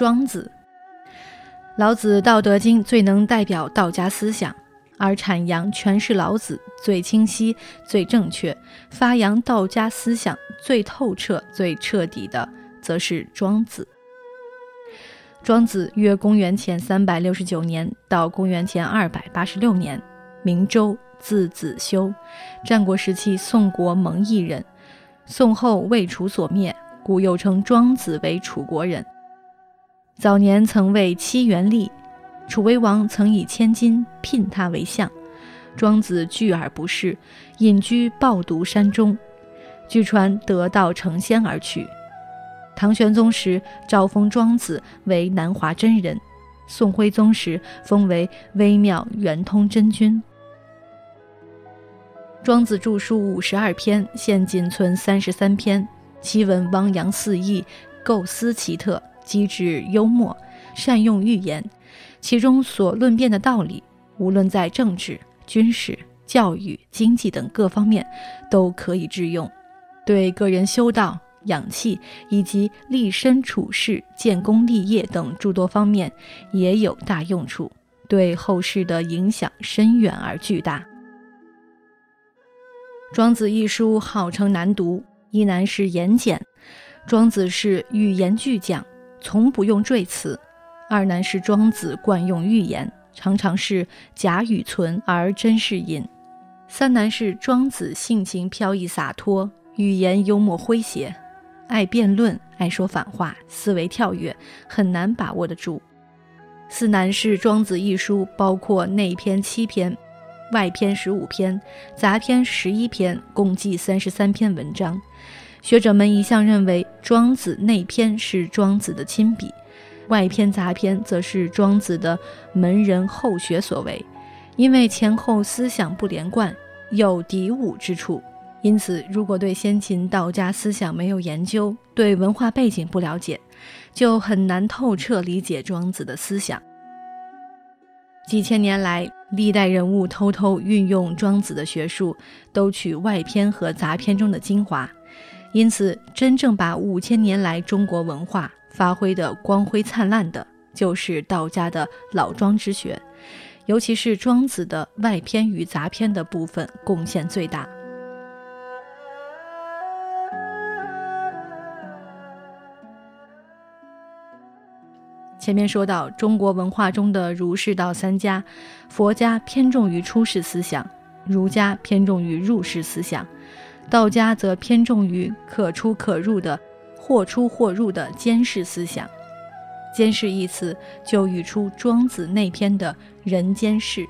庄子，老子《道德经》最能代表道家思想，而阐扬诠释老子最清晰、最正确，发扬道家思想最透彻、最彻底的，则是庄子。庄子约公元前三百六十九年到公元前二百八十六年，名周，字子修，战国时期宋国蒙邑人，宋后魏楚所灭，故又称庄子为楚国人。早年曾为戚元立，楚威王曾以千金聘他为相，庄子拒而不仕，隐居抱犊山中。据传得道成仙而去。唐玄宗时诏封庄子为南华真人，宋徽宗时封为微妙圆通真君。庄子著书五十二篇，现仅存三十三篇，其文汪洋四溢，构思奇特。机智幽默，善用寓言，其中所论辩的道理，无论在政治、军事、教育、经济等各方面，都可以致用；对个人修道、养气以及立身处世、建功立业等诸多方面，也有大用处，对后世的影响深远而巨大。《庄子》一书号称难读，一难是言简，庄子是语言巨匠。从不用赘词，二难是庄子惯用寓言，常常是假语存而真是隐；三难是庄子性情飘逸洒脱，语言幽默诙谐，爱辩论，爱说反话，思维跳跃，很难把握得住；四难是庄子一书包括内篇七篇，外篇十五篇，杂篇十一篇，共计三十三篇文章。学者们一向认为，庄子内篇是庄子的亲笔，外篇杂篇则是庄子的门人后学所为。因为前后思想不连贯，有敌伍之处，因此如果对先秦道家思想没有研究，对文化背景不了解，就很难透彻理解庄子的思想。几千年来，历代人物偷偷运用庄子的学术，都取外篇和杂篇中的精华。因此，真正把五千年来中国文化发挥的光辉灿烂的，就是道家的老庄之学，尤其是庄子的外篇与杂篇的部分贡献最大。前面说到，中国文化中的儒释道三家，佛家偏重于出世思想，儒家偏重于入世思想。道家则偏重于可出可入的“或出或入”的监视思想，“监视”一词就语出庄子内篇的人间世。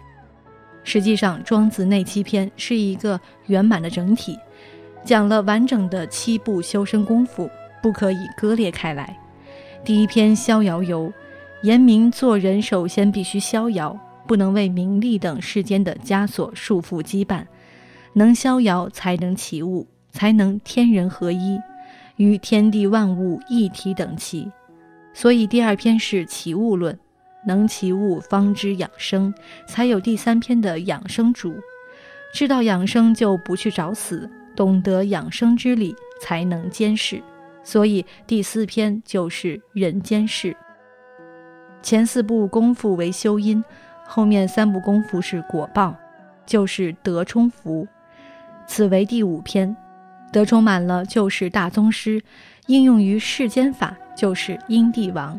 实际上，庄子内七篇是一个圆满的整体，讲了完整的七步修身功夫，不可以割裂开来。第一篇《逍遥游》，言明做人首先必须逍遥，不能为名利等世间的枷锁束缚羁绊。能逍遥，才能起物，才能天人合一，与天地万物一体等齐。所以第二篇是起物论，能起物方知养生，才有第三篇的养生主。知道养生就不去找死，懂得养生之理，才能监视。所以第四篇就是人间世。前四部功夫为修因，后面三部功夫是果报，就是德充福。此为第五篇，德充满了就是大宗师，应用于世间法就是阴帝王。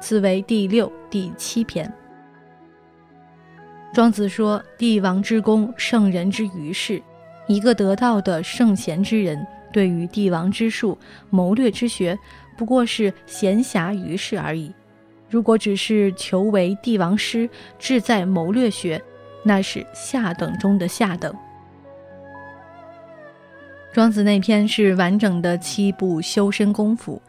此为第六、第七篇。庄子说：“帝王之功，圣人之余事。一个得道的圣贤之人，对于帝王之术、谋略之学，不过是闲暇于事而已。如果只是求为帝王师，志在谋略学，那是下等中的下等。”庄子那篇是完整的七步修身功夫，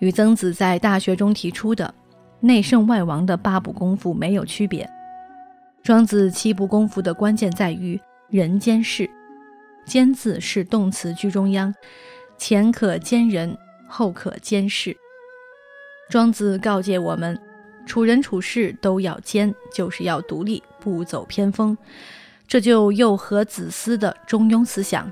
与曾子在《大学》中提出的内圣外王的八步功夫没有区别。庄子七步功夫的关键在于人兼事，兼字是动词居中央，前可兼人，后可兼事。庄子告诫我们，处人处事都要兼，就是要独立，不走偏锋。这就又和子思的中庸思想。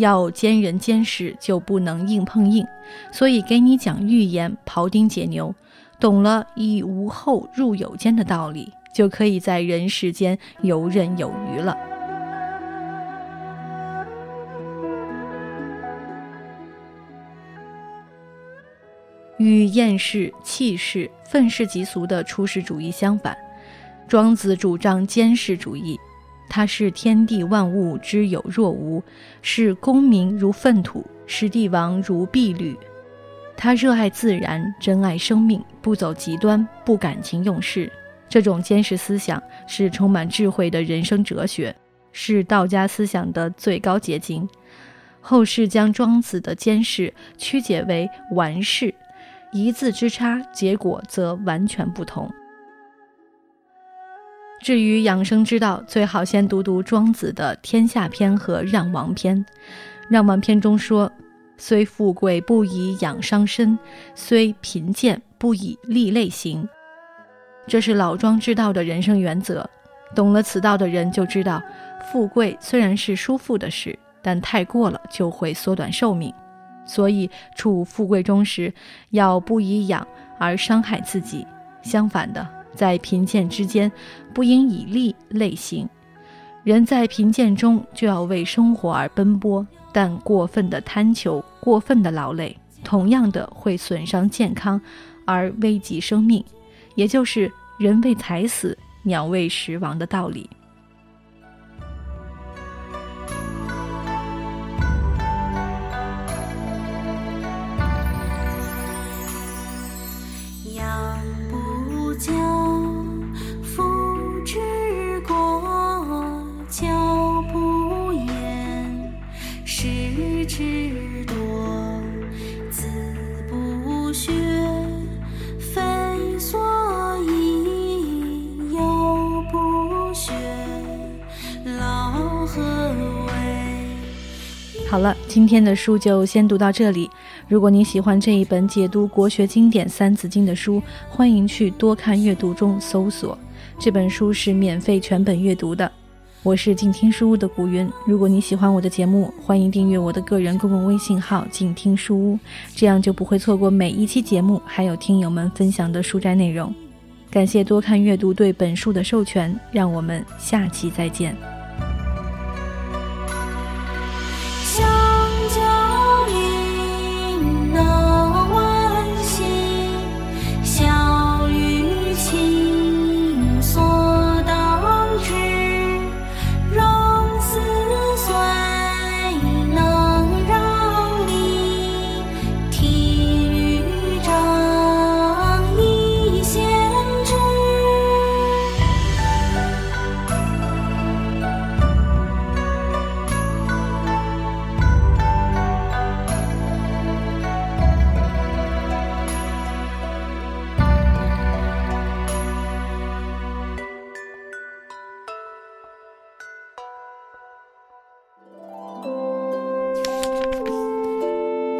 要兼人兼事，就不能硬碰硬，所以给你讲寓言，庖丁解牛，懂了以无后入有间的道理，就可以在人世间游刃有余了。与厌世、弃世、愤世嫉俗的出世主义相反，庄子主张兼世主义。他视天地万物之有若无，视功名如粪土，视帝王如敝履。他热爱自然，珍爱生命，不走极端，不感情用事。这种坚实思想是充满智慧的人生哲学，是道家思想的最高结晶。后世将庄子的坚实曲解为完事，一字之差，结果则完全不同。至于养生之道，最好先读读庄子的《天下篇》和《让王篇》。《让王篇》中说：“虽富贵，不以养伤身；虽贫贱，不以利类行。”这是老庄之道的人生原则。懂了此道的人就知道，富贵虽然是舒服的事，但太过了就会缩短寿命。所以处富贵中时，要不以养而伤害自己。相反的。在贫贱之间，不应以利类行。人在贫贱中就要为生活而奔波，但过分的贪求、过分的劳累，同样的会损伤健康，而危及生命。也就是“人为财死，鸟为食亡”的道理。不学非所好了，今天的书就先读到这里。如果您喜欢这一本解读国学经典《三字经》的书，欢迎去多看阅读中搜索这本书是免费全本阅读的。我是静听书屋的古云。如果你喜欢我的节目，欢迎订阅我的个人公共微信号“静听书屋”，这样就不会错过每一期节目，还有听友们分享的书斋内容。感谢多看阅读对本书的授权，让我们下期再见。